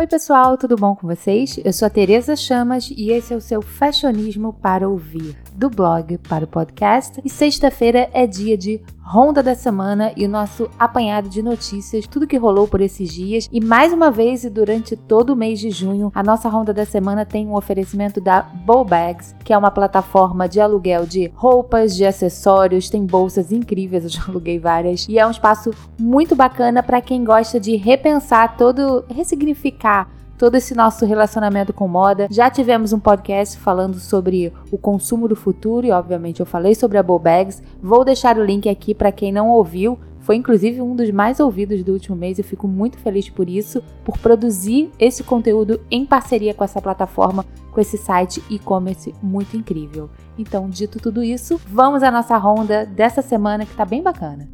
Oi, pessoal, tudo bom com vocês? Eu sou a Tereza Chamas e esse é o seu Fashionismo para ouvir, do blog para o podcast. E sexta-feira é dia de Ronda da Semana e o nosso apanhado de notícias, tudo que rolou por esses dias. E mais uma vez, e durante todo o mês de junho, a nossa Ronda da Semana tem um oferecimento da Bow Bags, que é uma plataforma de aluguel de roupas, de acessórios, tem bolsas incríveis, eu já aluguei várias. E é um espaço muito bacana para quem gosta de repensar todo, ressignificar todo esse nosso relacionamento com moda. Já tivemos um podcast falando sobre o consumo do futuro e, obviamente, eu falei sobre a Bags. Vou deixar o link aqui para quem não ouviu. Foi inclusive um dos mais ouvidos do último mês e fico muito feliz por isso, por produzir esse conteúdo em parceria com essa plataforma, com esse site e-commerce muito incrível. Então, dito tudo isso, vamos à nossa ronda dessa semana que tá bem bacana.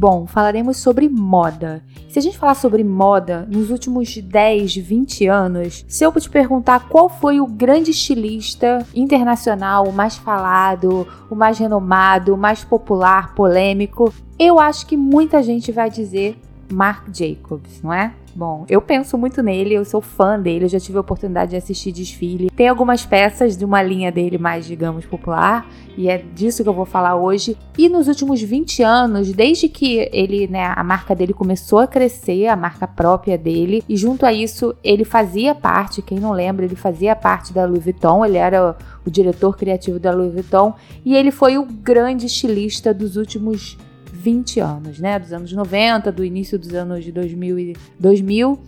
Bom, falaremos sobre moda. Se a gente falar sobre moda nos últimos 10, 20 anos, se eu te perguntar qual foi o grande estilista internacional, o mais falado, o mais renomado, o mais popular, polêmico, eu acho que muita gente vai dizer Marc Jacobs, não é? Bom, eu penso muito nele, eu sou fã dele, eu já tive a oportunidade de assistir desfile. Tem algumas peças de uma linha dele mais, digamos, popular, e é disso que eu vou falar hoje. E nos últimos 20 anos, desde que ele, né, a marca dele começou a crescer, a marca própria dele, e junto a isso, ele fazia parte, quem não lembra, ele fazia parte da Louis Vuitton, ele era o, diretor criativo da Louis Vuitton, e ele foi o grande estilista dos últimos 20 anos, né? Dos anos 90, do início dos anos de 2000 e 2000.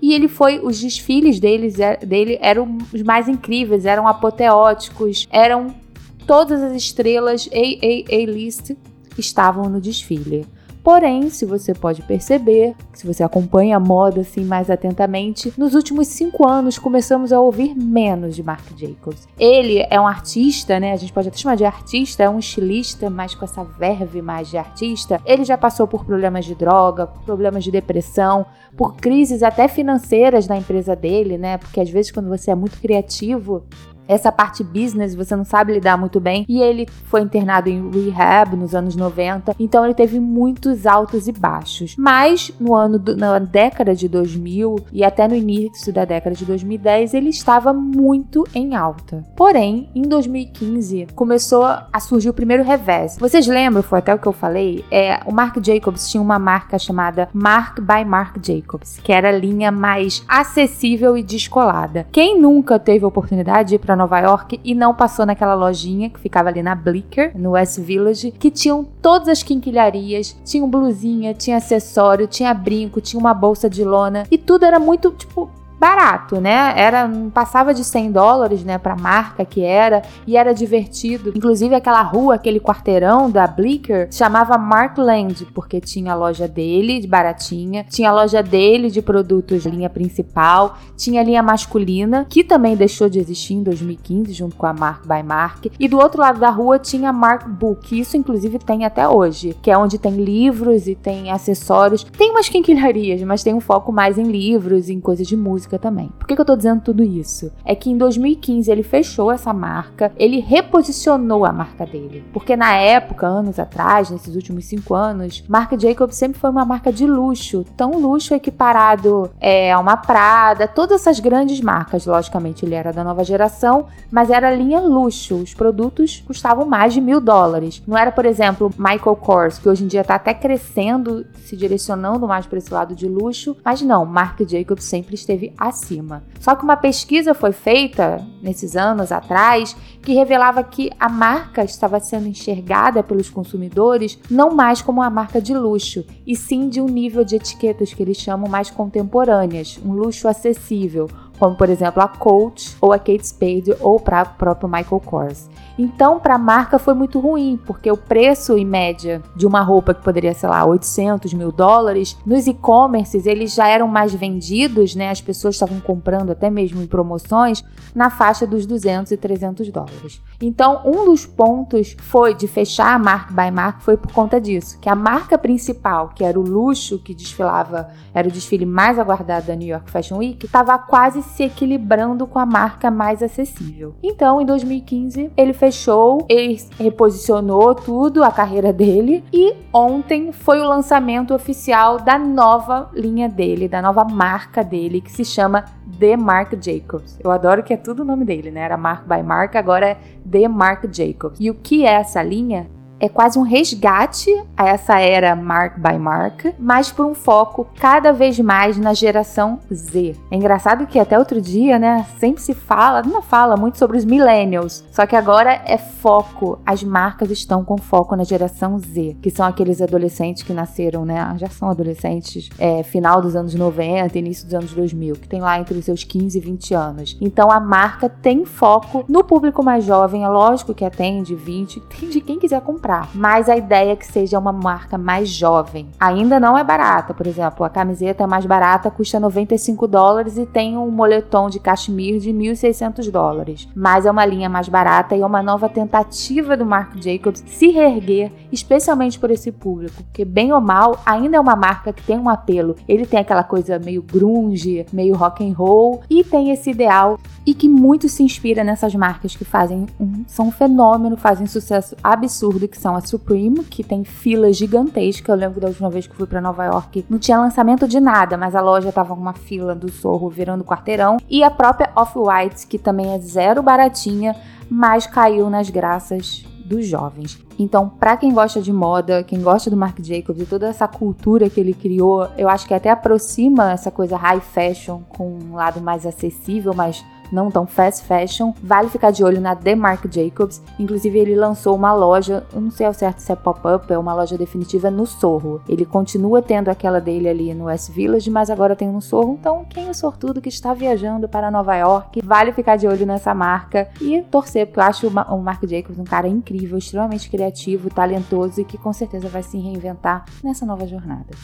E ele foi, os desfiles deles, é, dele eram os mais incríveis, eram apoteóticos, eram todas as estrelas A-A-A-list estavam no desfile. Porém, se você pode perceber, se você acompanha a moda assim mais atentamente, nos últimos cinco anos começamos a ouvir menos de Marc Jacobs. Ele é um artista, né? A gente pode até chamar de artista, é um estilista, mas com essa verve mais de artista. Ele já passou por problemas de droga, problemas de depressão, por crises até financeiras na empresa dele, né? Porque às vezes quando você é muito criativo, essa parte business você não sabe lidar muito bem. E ele foi internado em rehab nos anos 90, então ele teve muitos altos e baixos. Mas no ano do, na década de 2000 e até no início da década de 2010 ele estava muito em alta. Porém, em 2015 começou a surgir o primeiro revés. Vocês lembram, foi até o que eu falei, é, o Marc Jacobs tinha uma marca chamada Mark by Marc Jacobs, que era a linha mais acessível e descolada. Quem nunca teve a oportunidade de ir para para Nova York e não passou naquela lojinha que ficava ali na Blicker, no West Village, que tinham todas as quinquilharias, tinha blusinha, tinha acessório, tinha brinco, tinha uma bolsa de lona e tudo era muito, tipo, barato, né? Era passava de 100 dólares, né, para marca que era e era divertido. Inclusive aquela rua, aquele quarteirão da Bleecker chamava Markland porque tinha a loja dele de baratinha, tinha a loja dele de produtos linha principal, tinha a linha masculina que também deixou de existir em 2015 junto com a Mark by Mark e do outro lado da rua tinha a Mark Book, isso inclusive tem até hoje, que é onde tem livros e tem acessórios, tem umas quinquilharias, mas tem um foco mais em livros, em coisas de música música também. Por que, que eu tô dizendo tudo isso? É que em 2015 ele fechou essa marca, ele reposicionou a marca dele. Porque na época, anos atrás, nesses últimos cinco anos, marca Jacobs sempre foi uma marca de luxo, tão luxo equiparado é, a uma Prada, todas essas grandes marcas. Logicamente, ele era da nova geração, mas era linha luxo. Os produtos custavam mais de mil dólares. Não era, por exemplo, Michael Kors, que hoje em dia está até crescendo, se direcionando mais para esse lado de luxo, mas não, Marc Jacobs sempre esteve acima. Só que uma pesquisa foi feita nesses anos atrás que revelava que a marca estava sendo enxergada pelos consumidores não mais como uma marca de luxo, e sim de um nível de etiquetas que eles chamam mais contemporâneas, um luxo acessível, como por exemplo a Coach ou a Kate Spade ou para o próprio Michael Kors. Então, para a marca foi muito ruim, porque o preço em média de uma roupa que poderia, sei lá, 800 mil dólares, nos e-commerces eles já eram mais vendidos, né? As pessoas estavam comprando até mesmo em promoções na faixa dos 200 e 300 dólares. Então, um dos pontos foi de fechar a Mark by Mark foi por conta disso, que a marca principal, que era o luxo que desfilava, era o desfile mais aguardado da New York Fashion Week, estava quase se equilibrando com a marca mais acessível. Então, em 2015, ele fechou, ele reposicionou tudo, a carreira dele, e ontem foi o lançamento oficial da nova linha dele, da nova marca dele, que se chama The Marc Jacobs. Eu adoro que é tudo o nome dele, né? Era Mark by Mark, agora é The Marc Jacobs. E o que é essa linha? É quase um resgate a essa era Mark by Mark, mas por um foco cada vez mais na geração Z. É engraçado que até outro dia, né, sempre se fala, não fala muito sobre os millennials, só que agora é foco. As marcas estão com foco na geração Z, que são aqueles adolescentes que nasceram, né, já são adolescentes, é, final dos anos 90, início dos anos 2000, que tem lá entre os seus 15 e 20 anos. Então a marca tem foco no público mais jovem, é lógico que atende 20, tem de quem quiser comprar comprar, mas a ideia é que seja uma marca mais jovem. Ainda não é barata, por exemplo, a camiseta é mais barata, custa 95 dólares e tem um moletom de cachemir de 1.600 dólares. Mas é uma linha mais barata e é uma nova tentativa do Marc Jacobs se reerguer, especialmente por esse público, porque bem ou mal ainda é uma marca que tem um apelo. Ele tem aquela coisa meio grunge, meio rock and roll e tem esse ideal e que muito se inspira nessas marcas que fazem são um fenômeno, fazem sucesso absurdo que são a Supreme, que tem filas gigantescas. Eu lembro da última vez que fui para Nova York, não tinha lançamento de nada, mas a loja tava com uma fila do Sorro virando quarteirão. E a própria Off-White, que também é zero baratinha, mas caiu nas graças dos jovens. Então, para quem gosta de moda, quem gosta do Marc Jacobs e toda essa cultura que ele criou, eu acho que até aproxima essa coisa high fashion com um lado mais acessível, mas não tão fast fashion, vale ficar de olho na The Marc Jacobs. Inclusive, ele lançou uma loja, não sei ao certo se é pop-up, é uma loja definitiva no Sorro. Ele continua tendo aquela dele ali no West Village, mas agora tem no Sorro. Então, quem é sortudo que está viajando para Nova York, vale ficar de olho nessa marca e torcer, porque eu acho o Marc Jacobs um cara incrível, extremamente criativo, talentoso e que com certeza vai se reinventar nessa nova jornada.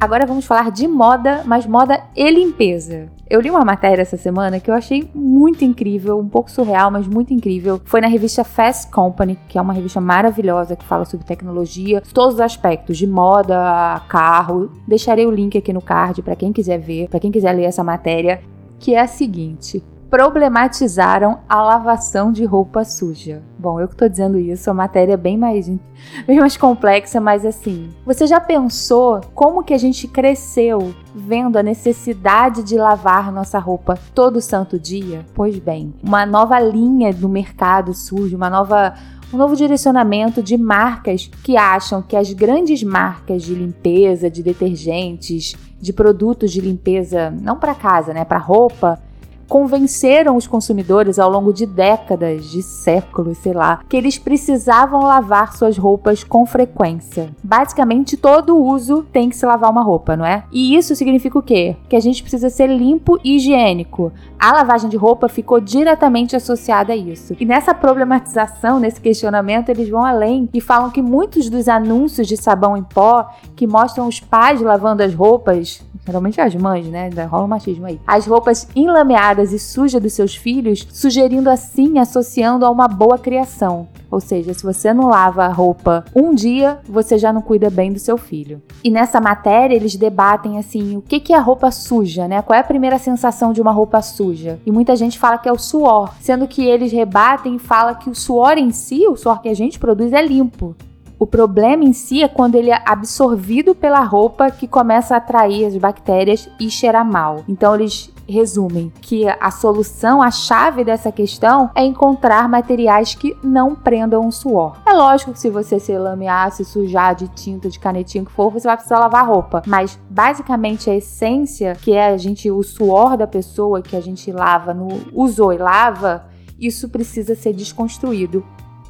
Agora vamos falar de moda, mas moda e limpeza. Eu li uma matéria essa semana que eu achei muito incrível, um pouco surreal, mas muito incrível. Foi na revista Fast Company, que é uma revista maravilhosa que fala sobre tecnologia, todos os aspectos de moda, carro. Deixarei o link aqui no card para quem quiser ver, para quem quiser ler essa matéria, que é a seguinte: problematizaram a lavação de roupa suja. Bom, eu que tô dizendo isso, a matéria é bem mais, bem mais complexa, mas assim, você já pensou como que a gente cresceu vendo a necessidade de lavar nossa roupa todo santo dia? Pois bem, uma nova linha do mercado surge, uma nova um novo direcionamento de marcas que acham que as grandes marcas de limpeza, de detergentes, de produtos de limpeza, não para casa, né, para roupa, convenceram os consumidores ao longo de décadas, de séculos, sei lá, que eles precisavam lavar suas roupas com frequência. Basicamente, todo uso tem que se lavar uma roupa, não é? E isso significa o quê? Que a gente precisa ser limpo e higiênico. A lavagem de roupa ficou diretamente associada a isso. E nessa problematização, nesse questionamento, eles vão além e falam que muitos dos anúncios de sabão em pó que mostram os pais lavando as roupas, geralmente as mães, né? Rola um machismo aí. As roupas enlameadas e suja dos seus filhos, sugerindo assim associando a uma boa criação. Ou seja, se você não lava a roupa um dia, você já não cuida bem do seu filho. E nessa matéria eles debatem assim, o que é a roupa suja, né? Qual é a primeira sensação de uma roupa suja? E muita gente fala que é o suor, sendo que eles rebatem e falam que o suor em si, o suor que a gente produz é limpo. O problema em si é quando ele é absorvido pela roupa que começa a atrair as bactérias e cheirar mal. Então eles resumem que a solução, a chave dessa questão é encontrar materiais que não prendam o suor. É lógico que se você se lamear, se sujar de tinta, de canetinha que for, você vai precisar lavar roupa, mas basicamente a essência, que é a gente o suor da pessoa que a gente lava no usou e lava, isso precisa ser desconstruído.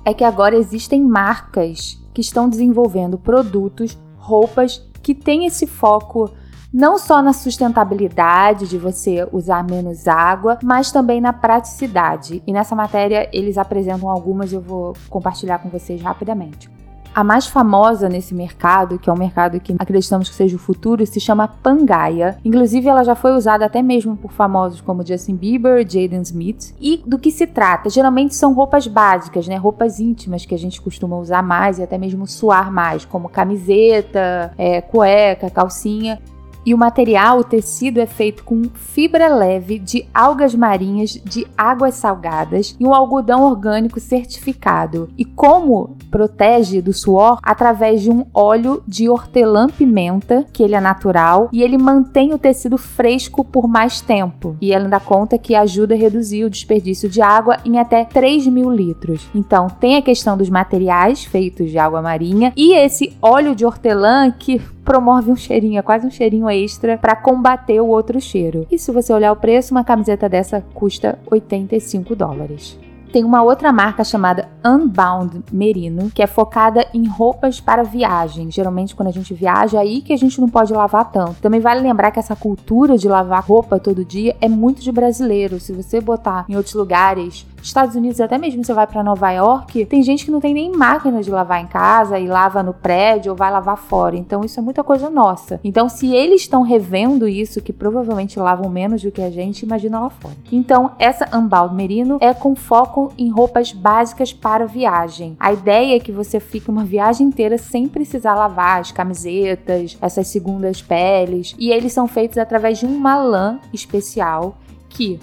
É que agora existem marcas que estão desenvolvendo produtos, roupas que têm esse foco não só na sustentabilidade de você usar menos água, mas também na praticidade. E nessa matéria eles apresentam algumas, eu vou compartilhar com vocês rapidamente. A mais famosa nesse mercado, que é um mercado que acreditamos que seja o futuro, se chama Pangaia. Inclusive, ela já foi usada até mesmo por famosos como Justin Bieber, Jaden Smith. E do que se trata? Geralmente são roupas básicas, né? Roupas íntimas que a gente costuma usar mais e até mesmo suar mais, como camiseta, é, cueca, calcinha. E o material, o tecido, é feito com fibra leve de algas marinhas de águas salgadas e um algodão orgânico certificado. E como protege do suor? Através de um óleo de hortelã-pimenta, que ele é natural, e ele mantém o tecido fresco por mais tempo. E ela ainda conta que ajuda a reduzir o desperdício de água em até 3 mil litros. Então, tem a questão dos materiais feitos de água marinha e esse óleo de hortelã que promove um cheirinho, é quase um cheirinho extra para combater o outro cheiro. E se você olhar o preço, uma camiseta dessa custa 85 dólares. Tem uma outra marca chamada Unbound Merino, que é focada em roupas para viagem. Geralmente, quando a gente viaja, é aí que a gente não pode lavar tanto. Também vale lembrar que essa cultura de lavar roupa todo dia é muito de brasileiro. Se você botar em outros lugares, Estados Unidos, até mesmo você vai para Nova York, tem gente que não tem nem máquina de lavar em casa e lava no prédio ou vai lavar fora. Então isso é muita coisa nossa. Então se eles estão revendo isso, que provavelmente lavam menos do que a gente, imagina lá fora. Então essa Unbound Merino é com foco em roupas básicas para viagem. A ideia é que você fique uma viagem inteira sem precisar lavar as camisetas, essas segundas peles, e eles são feitos através de uma lã especial que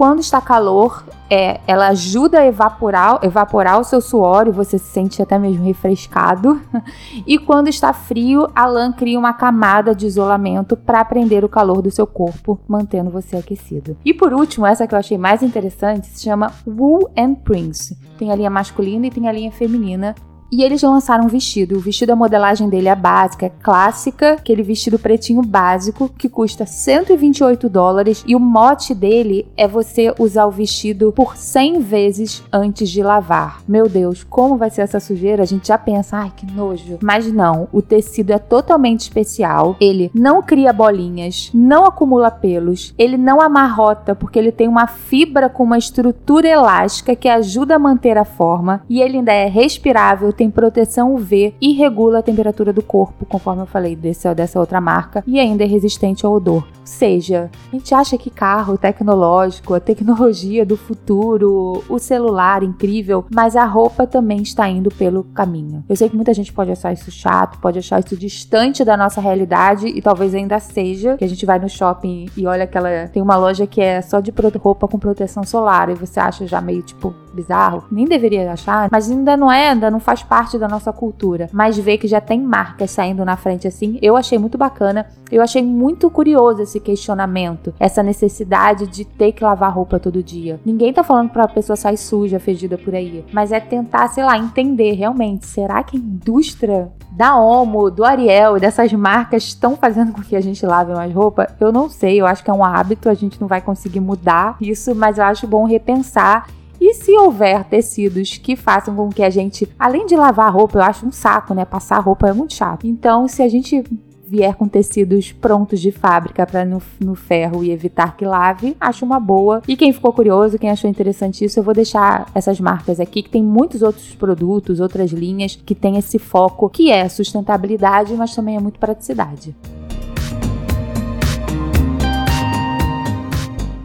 quando está calor, é, ela ajuda a evaporar, evaporar o seu suor e você se sente até mesmo refrescado. e quando está frio, a lã cria uma camada de isolamento para prender o calor do seu corpo, mantendo você aquecido. E por último, essa que eu achei mais interessante se chama Wool and Prince. Tem a linha masculina e tem a linha feminina. E eles lançaram um vestido. O vestido, a modelagem dele é básica, é clássica, aquele vestido pretinho básico que custa 128 dólares. E o mote dele é você usar o vestido por 100 vezes antes de lavar. Meu Deus, como vai ser essa sujeira? A gente já pensa, ai que nojo. Mas não, o tecido é totalmente especial. Ele não cria bolinhas, não acumula pelos, ele não amarrota porque ele tem uma fibra com uma estrutura elástica que ajuda a manter a forma e ele ainda é respirável tem proteção UV e regula a temperatura do corpo, conforme eu falei desse, dessa outra marca, e ainda é resistente ao odor. Ou seja, a gente acha que carro tecnológico, a tecnologia do futuro, o celular incrível, mas a roupa também está indo pelo caminho. Eu sei que muita gente pode achar isso chato, pode achar isso distante da nossa realidade e talvez ainda seja, que a gente vai no shopping e olha aquela tem uma loja que é só de roupa com proteção solar e você acha já meio tipo bizarro, nem deveria achar, mas ainda não é, ainda não faz parte da nossa cultura. Mas ver que já tem marcas saindo na frente assim, eu achei muito bacana. Eu achei muito curioso esse questionamento, essa necessidade de ter que lavar roupa todo dia. Ninguém tá falando pra pessoa sair suja, fedida por aí, mas é tentar, sei lá, entender realmente, será que a indústria da Omo, do Ariel e dessas marcas estão fazendo com que a gente lave mais roupa? Eu não sei, eu acho que é um hábito, a gente não vai conseguir mudar isso, mas eu acho bom repensar e se houver tecidos que façam com que a gente, além de lavar roupa, eu acho um saco, né? Passar roupa é muito chato. Então, se a gente vier com tecidos prontos de fábrica para no, no, ferro e evitar que lave, acho uma boa. E quem ficou curioso, quem achou interessante isso, eu vou deixar essas marcas aqui, que tem muitos outros produtos, outras linhas que tem esse foco que é sustentabilidade, mas também é muito praticidade.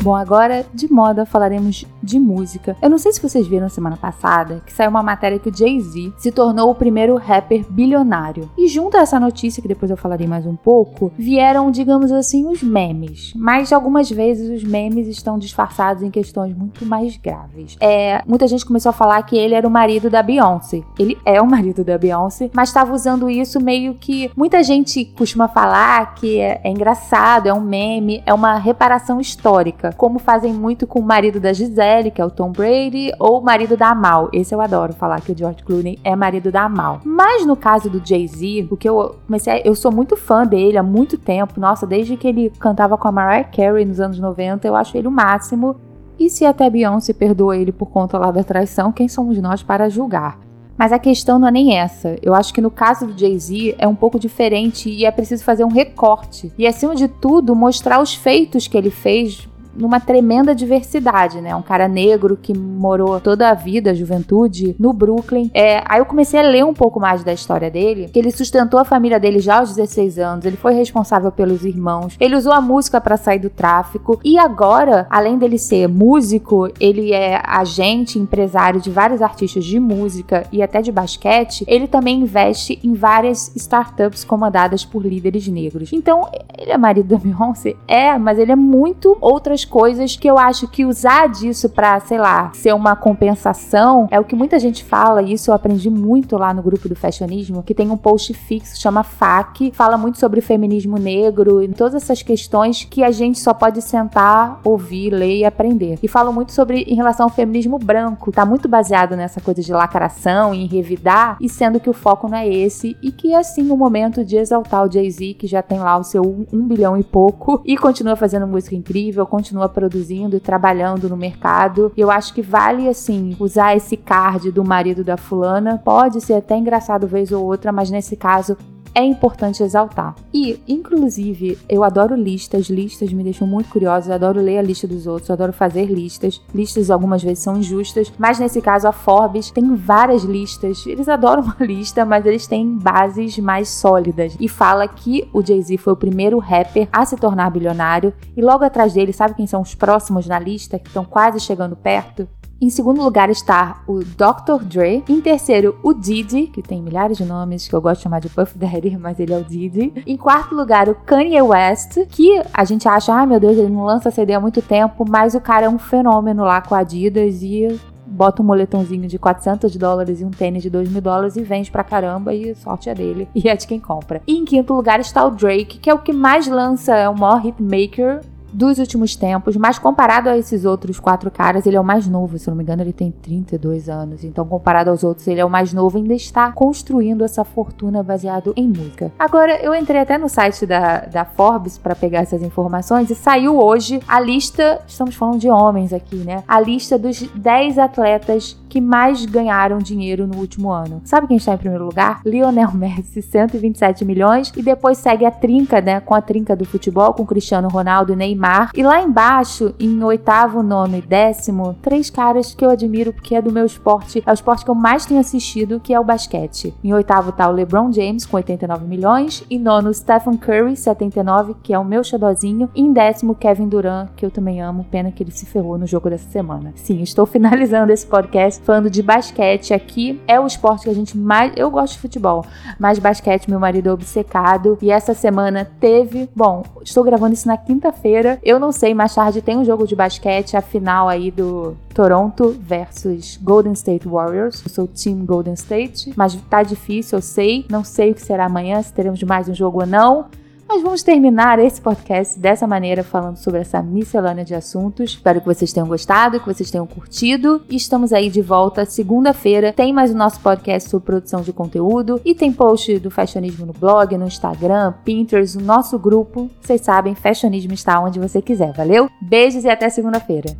Bom, agora de moda falaremos de música. Eu não sei se vocês viram semana passada que saiu uma matéria que o Jay-Z se tornou o primeiro rapper bilionário. E junto a essa notícia, que depois eu falarei mais um pouco, vieram, digamos assim, os memes. Mas algumas vezes os memes estão disfarçados em questões muito mais graves. É, muita gente começou a falar que ele era o marido da Beyoncé. Ele é o marido da Beyoncé, mas estava usando isso meio que muita gente costuma falar que é, é engraçado, é um meme, é uma reparação histórica como fazem muito com o marido da Gisele, que é o Tom Brady, ou o marido da Amal. Esse eu adoro falar que o George Clooney é marido da Amal. Mas no caso do Jay-Z, o que eu comecei, eu sou muito fã dele há muito tempo. Nossa, desde que ele cantava com a Mariah Carey nos anos 90, eu acho ele o máximo. E se até Beyoncé perdoa ele por conta lá da traição, quem somos nós para julgar? Mas a questão não é nem essa. Eu acho que no caso do Jay-Z é um pouco diferente e é preciso fazer um recorte. E acima de tudo, mostrar os feitos que ele fez numa tremenda diversidade, né? Um cara negro que morou toda a vida, a juventude, no Brooklyn. É, aí eu comecei a ler um pouco mais da história dele, que ele sustentou a família dele já aos 16 anos, ele foi responsável pelos irmãos, ele usou a música para sair do tráfico e agora, além dele ser músico, ele é agente, empresário de vários artistas de música e até de basquete. Ele também investe em várias startups comandadas por líderes negros. Então, ele é marido da Beyoncé? É, mas ele é muito outras coisas que eu acho que usar disso para, sei lá, ser uma compensação é o que muita gente fala, e isso eu aprendi muito lá no grupo do fashionismo, que tem um post fixo, chama FAQ, fala muito sobre feminismo negro e todas essas questões que a gente só pode sentar, ouvir, ler e aprender. E fala muito sobre em relação ao feminismo branco, tá muito baseado nessa coisa de lacração, em revidar, e sendo que o foco não é esse, e que é assim o momento de exaltar o Jay-Z, que já tem lá o seu um bilhão e pouco, e continua fazendo música incrível, continua produzindo e trabalhando no mercado. E eu acho que vale, assim, usar esse card do marido da fulana. Pode ser até engraçado vez ou outra, mas nesse caso é importante exaltar. E, inclusive, eu adoro listas, listas me deixam muito curiosa, eu adoro ler a lista dos outros, eu adoro fazer listas. Listas algumas vezes são injustas, mas nesse caso a Forbes tem várias listas. Eles adoram uma lista, mas eles têm bases mais sólidas. E fala que o Jay-Z foi o primeiro rapper a se tornar bilionário e logo atrás dele, sabe quem são os próximos na lista que estão quase chegando perto? Em segundo lugar está o Dr. Dre. Em terceiro, o Didi, que tem milhares de nomes que eu gosto de chamar de Puff Daddy, mas ele é o Didi. Em quarto lugar, o Kanye West, que a gente acha, ah, meu Deus, ele não lança CD há muito tempo, mas o cara é um fenômeno lá com a Adidas e bota um moletomzinho de 400 dólares e um tênis de 2 mil dólares e vende pra caramba e sorte é dele e é de quem compra. E em quinto lugar está o Drake, que é o que mais lança, é o maior hitmaker dos últimos tempos, mas comparado a esses outros quatro caras, ele é o mais novo, se não me engano, ele tem 32 anos. Então, comparado aos outros, ele é o mais novo e ainda está construindo essa fortuna baseado em música. Agora, eu entrei até no site da, da Forbes para pegar essas informações e saiu hoje a lista, estamos falando de homens aqui, né? A lista dos 10 atletas que mais ganharam dinheiro no último ano. Sabe quem está em primeiro lugar? Lionel Messi, 127 milhões, e depois segue a trinca, né, com a trinca do futebol, com Cristiano Ronaldo e Neymar. E lá embaixo, em oitavo, nono e décimo, três caras que eu admiro porque é do meu esporte, é o esporte que eu mais tenho assistido, que é o basquete. Em oitavo tá o LeBron James, com 89 milhões, e nono, Stephen Curry, 79, que é o meu xodózinho, e em décimo, Kevin Durant, que eu também amo, pena que ele se ferrou no jogo dessa semana. Sim, estou finalizando esse podcast falando de basquete aqui. É o esporte que a gente mais. Eu gosto de futebol, mas basquete, meu marido é obcecado. E essa semana teve. Bom, estou gravando isso na quinta-feira. Eu não sei, mais tarde tem um jogo de basquete, a final aí do Toronto versus Golden State Warriors. Eu sou Team Golden State, mas tá difícil, eu sei. Não sei o que será amanhã, se teremos mais um jogo ou não. Mas vamos terminar esse podcast dessa maneira, falando sobre essa miscelânea de assuntos. Espero que vocês tenham gostado, que vocês tenham curtido. E estamos aí de volta segunda-feira. Tem mais o nosso podcast sobre produção de conteúdo e tem post do Fashionismo no blog, no Instagram, Pinterest, o nosso grupo. Vocês sabem, Fashionismo está onde você quiser, valeu? Beijos e até segunda-feira.